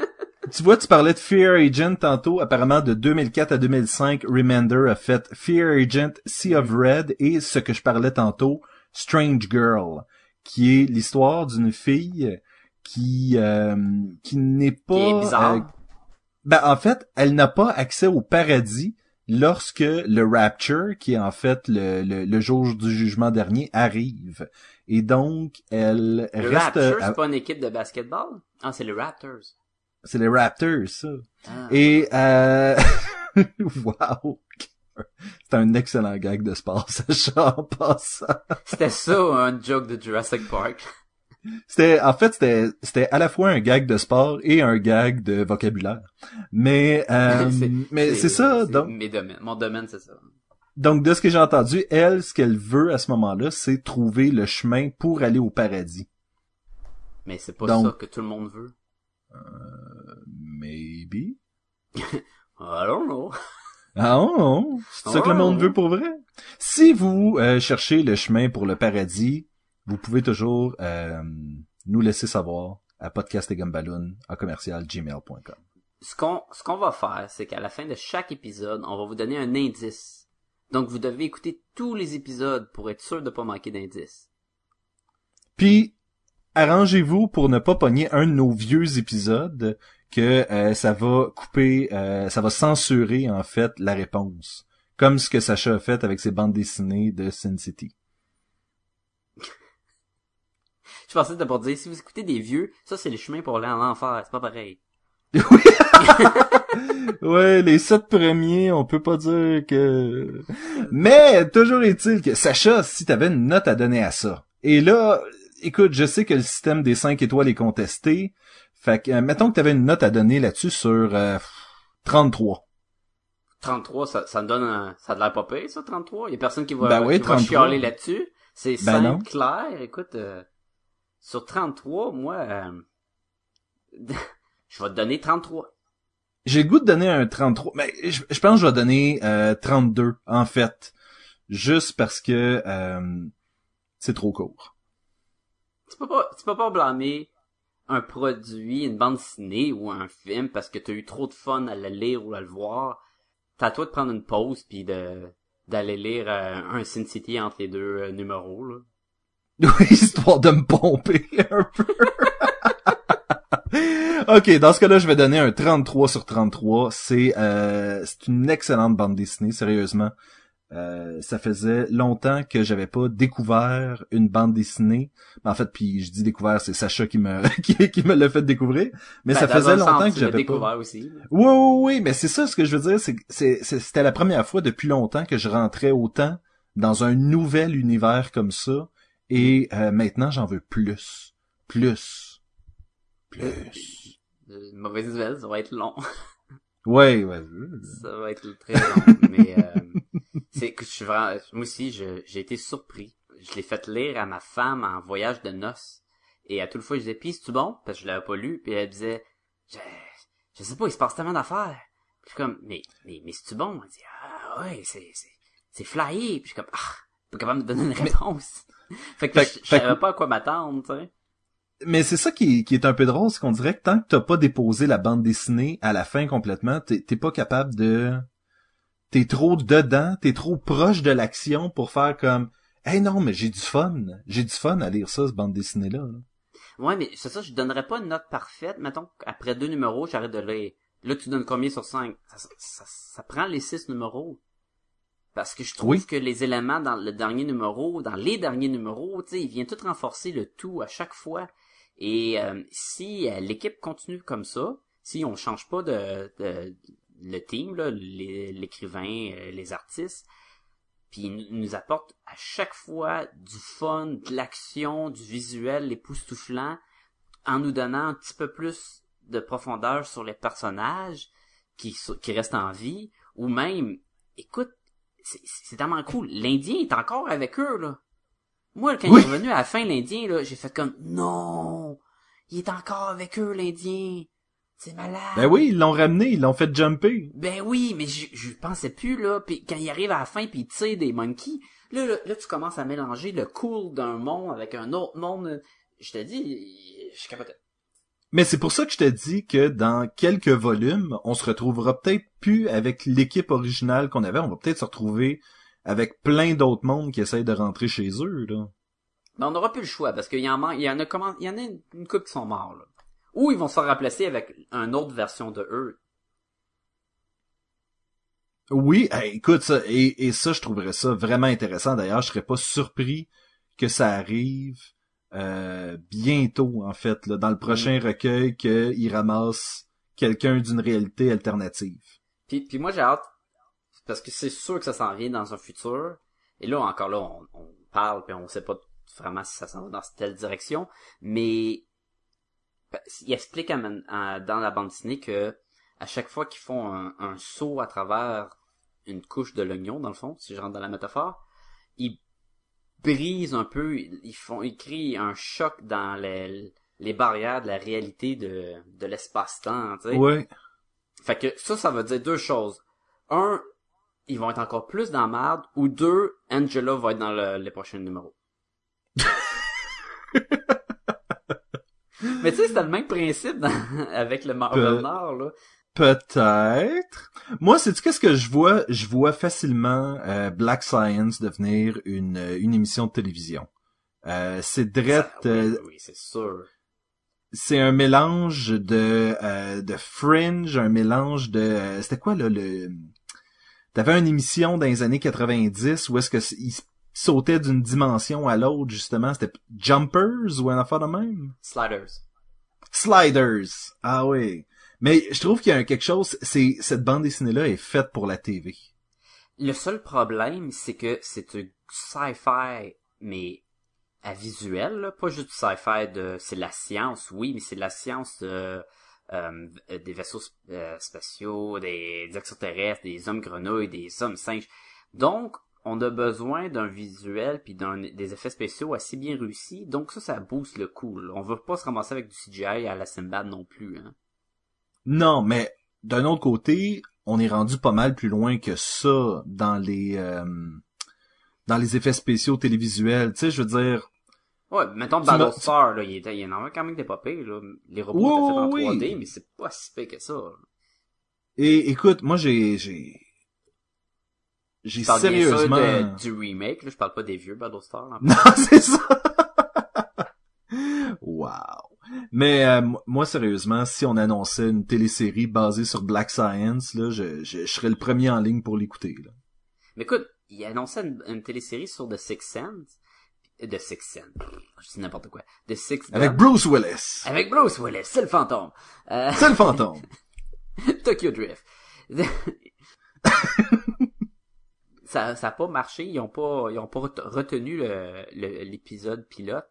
Tu vois, tu parlais de Fear Agent tantôt. Apparemment, de 2004 à 2005, Remender a fait Fear Agent, Sea of Red et ce que je parlais tantôt, Strange Girl, qui est l'histoire d'une fille qui euh, qui n'est pas Qui est bizarre. euh, ben en fait, elle n'a pas accès au paradis lorsque le Rapture, qui est en fait le, le, le jour du jugement dernier, arrive. Et donc, elle le reste... Raptors, à- c'est pas une équipe de basketball? Ah, c'est les Raptors. C'est les Raptors, ça. Ah. Et euh... wow. C'est un excellent gag de sport, ça, en passant. C'était ça, un joke de Jurassic Park. C'était, en fait, c'était, c'était à la fois un gag de sport et un gag de vocabulaire. Mais, euh, mais c'est ça, donc, Mes domaines. Mon domaine, c'est ça. donc de ce que j'ai entendu, elle, ce qu'elle veut à ce moment-là, c'est trouver le chemin pour aller au paradis. Mais c'est pas Donc- ça que tout le monde veut. Maybe? I don't know. Ah oh, c'est ça que le Oh. monde veut pour vrai? Si vous euh, cherchez le chemin pour le paradis, vous pouvez toujours euh, nous laisser savoir à podcast et Gumballoon à commercial gmail.com. Ce qu'on, ce qu'on va faire, c'est qu'à la fin de chaque épisode, on va vous donner un indice Donc vous devez écouter tous les épisodes pour être sûr de pas manquer d'indices. Puis, arrangez-vous pour ne pas pogner un de nos vieux épisodes que euh, ça va couper, euh, ça va censurer en fait la réponse. Comme ce que Sacha a fait avec ses bandes dessinées de Sin City. Je pensais pour dire, si vous écoutez des vieux, ça c'est le chemin pour aller en enfer, c'est pas pareil. Ouais, les sept premiers, on peut pas dire que... Mais, toujours est-il que, Sacha, si t'avais une note à donner à ça, et là, écoute, je sais que le système des 5 étoiles est contesté, fait que, euh, mettons que t'avais une note à donner là-dessus sur euh, 33. 33, ça, ça me donne un, ça a de l'air pas pire, ça, 33. Il y a personne qui va, Ben oui, qui va 33. chialer là-dessus. C'est Ben non. simple, clair. Écoute, euh, sur 33, moi, euh, je vais te donner 33. J'ai le goût de donner un 33, mais je, je pense que je vais donner euh, 32, en fait. Juste parce que euh, c'est trop court. Tu peux pas, tu peux pas blâmer un produit, une bande dessinée ou un film parce que t'as eu trop de fun à le lire ou à le voir. T'as toi de prendre une pause puis de, d'aller lire euh, un Sin City entre les deux euh, numéros, là. Histoire de me pomper un peu. ok, dans ce cas-là, je vais donner un 33 sur 33. C'est euh, c'est une excellente bande dessinée, sérieusement. Euh, ça faisait longtemps que j'avais pas découvert une bande dessinée. En fait, puis je dis découvert, c'est Sacha qui me qui, qui me l'a fait découvrir. Mais Ben, ça faisait sens, longtemps que j'avais pas. découvert aussi. là. Oui, oui, oui, mais c'est ça ce que je veux dire, c'est c'était la première fois depuis longtemps que je rentrais autant dans un nouvel univers comme ça, et euh, maintenant j'en veux plus, plus, plus. Euh, mauvaise nouvelle, ça va être long. Ouais, ouais. Ça va être très long, mais euh, c'est que je suis vraiment, moi aussi, j'ai été surpris. Je l'ai fait lire à ma femme en voyage de noces. Et à toute fois, je disais, pis c'est-tu bon? Parce que je l'avais pas lu. Puis elle disait, je, je sais pas, il se passe tellement d'affaires. Puis je suis comme, mais, mais, mais c'est-tu bon? Elle dit, ah ouais, c'est, c'est, c'est flyé. Puis je suis comme, ah, pas capable de me donner une réponse. fait que Fait- je, je fait que- savais pas à quoi m'attendre, tu sais. Mais c'est ça qui, qui est un peu drôle, c'est qu'on dirait que tant que t'as pas déposé la bande dessinée à la fin complètement, t'es t'es pas capable de... T'es trop dedans, t'es trop proche de l'action pour faire comme... Hey non, mais j'ai du fun. J'ai du fun à lire ça, cette bande dessinée-là. là. Ouais, mais c'est ça, je donnerais pas une note parfaite. Mettons qu'après deux numéros, j'arrête de lire. Là, tu donnes combien sur cinq? Ça, ça, ça- ça prend les six numéros. Parce que je trouve Oui. que les éléments dans le dernier numéro, dans les derniers numéros, tu sais, il vient tout renforcer le tout à chaque fois. Et euh, si euh, l'équipe continue comme ça, si on change pas de, de- le team, là, l'écrivain, euh, les artistes, puis il nous- apporte à chaque fois du fun, de l'action, du visuel époustouflant, en nous donnant un petit peu plus de profondeur sur les personnages qui, qui restent en vie, ou même, écoute, c'est- c'est tellement cool, l'Indien est encore avec eux, là. Moi, quand Oui. il est revenu à la fin, l'Indien, là, j'ai fait comme, non, il est encore avec eux, l'Indien. C'est malade. Ben oui, ils l'ont ramené, ils l'ont fait jumper. Ben oui, mais je, je pensais plus, là. Puis quand il arrive à la fin, puis il tire des monkeys, là, là, là, tu commences à mélanger le cool d'un monde avec un autre monde. Je te dis, je capotais. Mais c'est pour ça que je te dis que dans quelques volumes, on se retrouvera peut-être plus avec l'équipe originale qu'on avait. On va peut-être se retrouver avec plein d'autres mondes qui essayent de rentrer chez eux, là. Mais on n'aura plus le choix, parce qu'il y en, man- il y en a comment, il y en a une, une couple qui sont morts, là. Ou ils vont se faire remplacer avec une autre version de eux. Oui, écoute ça, et, et ça, je trouverais ça vraiment intéressant. D'ailleurs, je serais pas surpris que ça arrive euh, bientôt, en fait, là, dans le prochain recueil, qu'ils ramassent quelqu'un d'une réalité alternative. Puis, puis moi, j'ai hâte, parce que c'est sûr que ça s'en vient dans un futur. Et là, encore là, on, on parle, puis on sait pas vraiment si ça s'en va dans telle direction. Mais il explique à man- à- dans la bande dessinée que à chaque fois qu'ils font un, un saut à travers une couche de l'oignon, dans le fond, si je rentre dans la métaphore, ils brisent un peu, ils font, ils créent un choc dans les, les barrières de la réalité de, de l'espace-temps, tu sais. Ouais. Fait que ça, ça veut dire deux choses. Un, ils vont être encore plus dans la merde, ou deux, Angela va être dans le- les prochains numéros. Mais tu sais, c'était le même principe dans- avec le Marvel. Nord, là. Peut-être. Moi, c'est qu'est-ce que je vois? Je vois facilement euh, Black Science devenir une, une émission de télévision. Euh, c'est drette, Ça- oui, euh, oui, c'est sûr. c'est un mélange de euh, de Fringe, un mélange de euh, c'était quoi là le T'avais une émission dans les années 90 où est-ce que il sautait d'une dimension à l'autre justement, c'était Jumpers ou un affaire de même? Sliders. Sliders. Ah oui. Mais je trouve qu'il y a quelque chose, c'est cette bande dessinée là est faite pour la TV. Le seul problème, c'est que c'est un sci-fi, mais à visuel, là, pas juste du sci-fi de, c'est de la science, oui, mais c'est de la science de, euh, des vaisseaux euh, spatiaux, des, des extraterrestres, des hommes grenouilles, des hommes singes. Donc, on a besoin d'un visuel puis d'un des effets spéciaux assez bien réussis. Donc ça, ça booste le cool. On veut pas se ramasser avec du CGI à la Simbad non plus. Hein. Non, mais d'un autre côté, on est rendu pas mal plus loin que ça dans les euh, dans les effets spéciaux télévisuels. Tu sais, je veux dire, Ouais, mettons Battlestar, là, il, était, il y en avait quand même des papés, là. Les robots Oui, étaient faits en oui, 3D, oui. mais c'est pas si pire que ça. et écoute, moi j'ai j'ai j'ai parle bien sérieusement de- du remake, là, je parle pas des vieux Battlestar. là. Non, c'est ça. wow. Mais euh, mo- moi sérieusement, si on annonçait une télésérie basée sur Black Science, là, je, je, je serais le premier en ligne pour l'écouter. là. Mais écoute, il annonçait une, une télésérie sur The Six Sense. The Six Sense. Je dis n'importe quoi. The Six Avec. Bruce Willis. Avec Bruce Willis, c'est le fantôme. Euh, C'est le fantôme. Tokyo Drift. ça, ça a pas marché, ils ont pas, ils ont pas ret- retenu l'épisode pilote.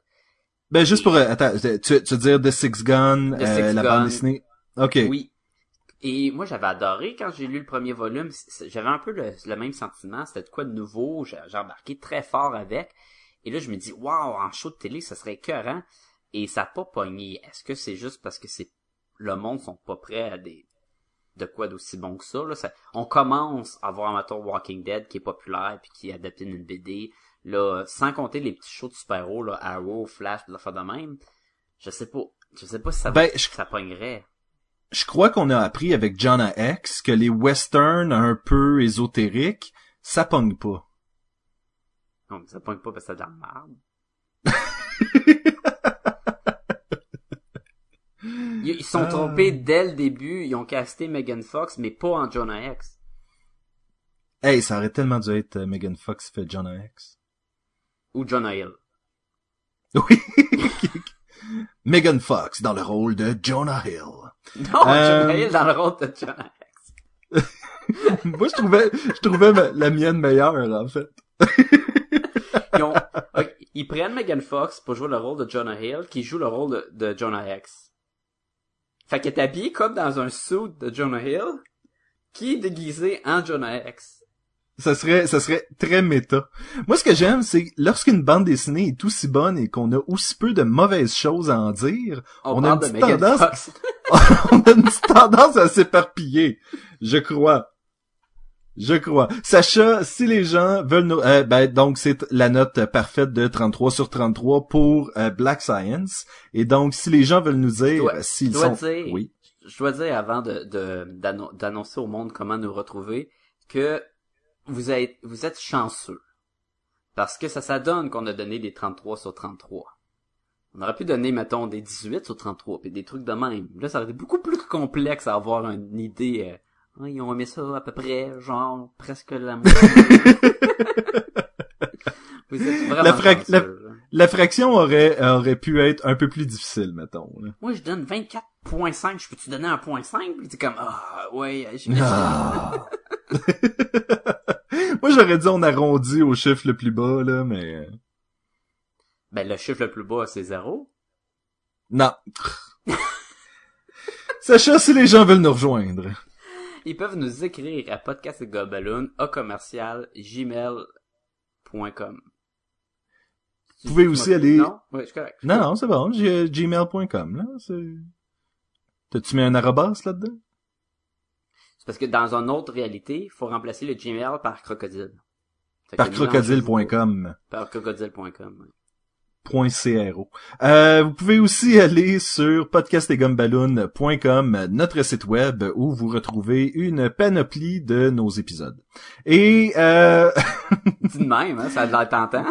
Ben juste pour euh, attends, tu, tu veux dire The Six Gun, The euh, Six la Gun. bande dessinée? Ok. Oui. Et moi, j'avais adoré quand j'ai lu le premier volume. J'avais un peu le, le même sentiment. C'était de quoi de nouveau? J'ai embarqué très fort avec. Et là, je me dis, waouh, en show de télé, ça serait écœurant. Et ça a pas pogné. Est-ce que c'est juste parce que c'est le monde sont pas prêts à des de quoi d'aussi bon que ça, là? Ça- on commence à voir un Walking Dead qui est populaire puis qui est adapté d'une BD. Là, sans compter les petits shows de super-héros, là, Arrow, Flash, la fois de même. Je sais pas. Je sais pas si ça, Ben, je- ça pognerait. Je crois qu'on a appris avec John X que les westerns un peu ésotériques, ça pogne pas. Non, mais ça pogne pas parce que c'est de la merde. Ils, sont Ah. trompés dès le début. Ils ont casté Megan Fox, mais pas en Jonah X. Hey, ça aurait tellement dû être euh, Megan Fox fait John X. Ou Jonah Hill. Oui. Megan Fox dans le rôle de Jonah Hill. Non, Euh. Jonah Hill dans le rôle de Jonah X. Moi, je trouvais, je trouvais la mienne meilleure, en fait. Ils, ont- ok, ils prennent Megan Fox pour jouer le rôle de Jonah Hill, qui joue le rôle de, de Jonah X. Fait qu'elle est habillée comme dans un suit de Jonah Hill, qui est déguisé en Jonah X. Ça serait, ça serait très méta. Moi, ce que j'aime, c'est lorsqu'une bande dessinée est aussi bonne et qu'on a aussi peu de mauvaises choses à en dire, On, On a une tendance- on a une petite tendance à s'éparpiller. Je crois. Je crois. Sacha, si les gens veulent nous... euh, ben, donc, c'est la note parfaite de 33 sur 33 pour euh, Black Science. Et donc, si les gens veulent nous dire s'ils sont... dire- Oui. je dois dire avant de de- d'anno- d'annoncer au monde comment nous retrouver que vous êtes vous êtes chanceux parce que ça ça donne qu'on a donné des 33 sur 33. On aurait pu donner mettons des 18 sur 33 puis des trucs de même. Là ça aurait été beaucoup plus complexe à avoir une idée euh, ils ont aimé ça à peu près genre presque la moitié. vous êtes vraiment La fra- chanceux, là. La fraction aurait, aurait pu être un peu plus difficile, mettons. là. Moi, je donne 24.5. Je peux-tu donner un point 5? Puis t'es comme, ah, ouais, j'imagine. Ah. Moi, j'aurais dit on arrondit au chiffre le plus bas, là, mais... euh, Ben, le chiffre le plus bas, c'est 0. Non. Sacha, si les gens veulent nous rejoindre. Ils peuvent nous écrire à podcastgobaloon, à commercial, gmail.com. Vous pouvez aussi aller- Non? Oui, je correct. Non, non, c'est bon, j'ai gmail.com, là, c'est... T'as-tu mis un arrobas là-dedans? C'est parce que dans une autre réalité, il faut remplacer le Gmail par crocodile. Par crocodile.com. Par crocodile.com, oui. .cro. Euh, vous pouvez aussi aller sur podcastetgumballoon.com, notre site web, où vous retrouvez une panoplie de nos épisodes. Et euh, de même, hein, ça a l'air tentant.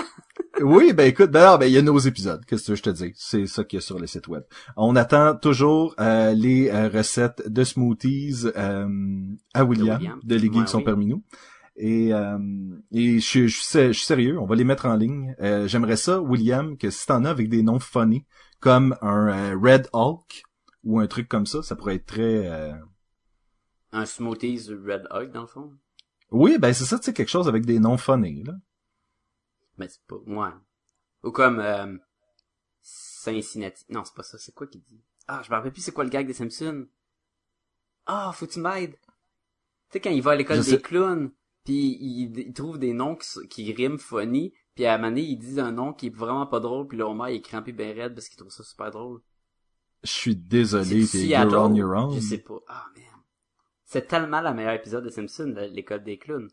oui, ben écoute, ben, ben il y a nos épisodes. Qu'est-ce que je te dis C'est ça qu'il y a sur le site web. On attend toujours euh, les euh, recettes de smoothies euh, à William, William. de Les Geeks Ouais, sont parmi nous. Et, euh, et je, je, suis- je suis sérieux, on va les mettre en ligne. Euh, J'aimerais ça, William, que si t'en as avec des noms funny, comme un euh, Red Hulk ou un truc comme ça, ça pourrait être très... euh, Un smoothies Red Hawk, dans le fond? Oui, ben c'est ça, tu sais, quelque chose avec des noms funny, là. Mais c'est pas, ouais. Ou comme, euh, Cincinnati. Non, c'est pas ça, c'est quoi qu'il dit? Ah, je me rappelle plus c'est quoi le gag des Simpsons. Ah, faut que tu m'aides. Tu sais, quand il va à l'école des sais. clowns, puis il, il trouve des noms qui, qui riment funny, puis à un moment donné, il dit un nom qui est vraiment pas drôle, puis le Homer, il est crampé ben raide parce qu'il trouve ça super drôle. Je suis désolé, C'est t'es you're on your own? Je sais pas. Ah, man. C'est tellement la meilleure épisode de Simpsons, la- l'école des clowns.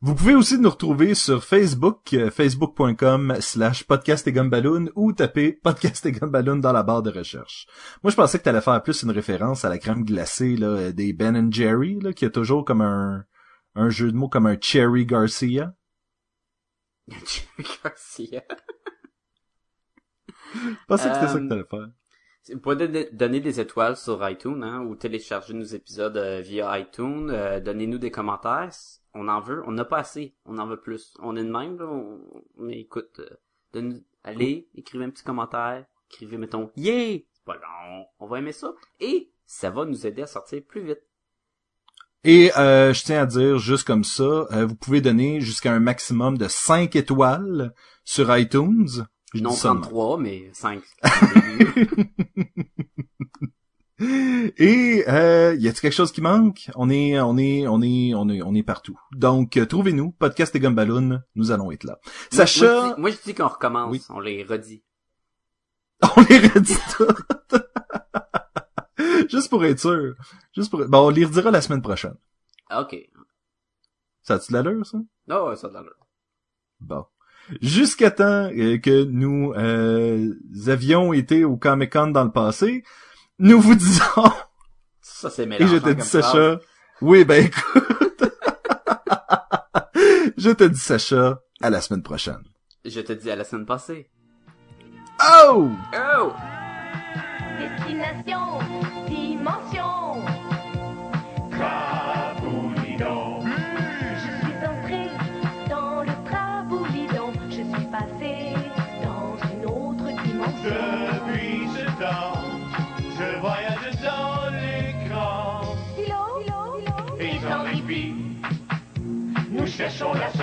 Vous pouvez aussi nous retrouver sur Facebook, euh, facebook.com slash podcast et ou taper podcast et dans la barre de recherche. Moi, je pensais que t'allais faire plus une référence à la crème glacée là, euh, des Ben Jerry, là, qui a toujours comme un, un jeu de mots comme un Cherry Garcia. Jerry Garcia. Je pensais que c'était ça Euh, que t'allais faire. Vous pouvez don- donner des étoiles sur iTunes, hein, ou télécharger nos épisodes euh, via iTunes. euh, Donnez-nous des commentaires. On en veut. On n'a pas assez. On en veut plus. On est de même, là. on- Mais écoute, euh, allez, écrivez un petit commentaire. Écrivez, mettons, yeah! C'est pas long. On va aimer ça. Et ça va nous aider à sortir plus vite. Et euh, je tiens à dire, juste comme ça, euh, vous pouvez donner jusqu'à un maximum de 5 étoiles sur iTunes. Je Non. 33, mais 5. Et euh, y a-t-il quelque chose qui manque? On est, on est, on est, on est, on est partout. Donc euh, trouvez-nous podcast et Gumballoon, nous allons être là. Moi, Sacha, je dis- moi, je dis qu'on recommence. Oui. On les redit. on les redit tout. Juste pour être sûr. Juste pour. Bon, on les redira la semaine prochaine. Ah, Ok. Ça a-tu de l'allure, ça? Ouais, ça a de l'allure. Bon. Jusqu'à temps euh, que nous euh, avions été au Comic Con dans le passé, nous vous disons Ça, c'est Et mélangeant je te dis, phrase. Sacha. Oui, ben écoute. je te dis, Sacha, à la semaine prochaine. Je te dis à la semaine passée. Oh! Oh! Destination personas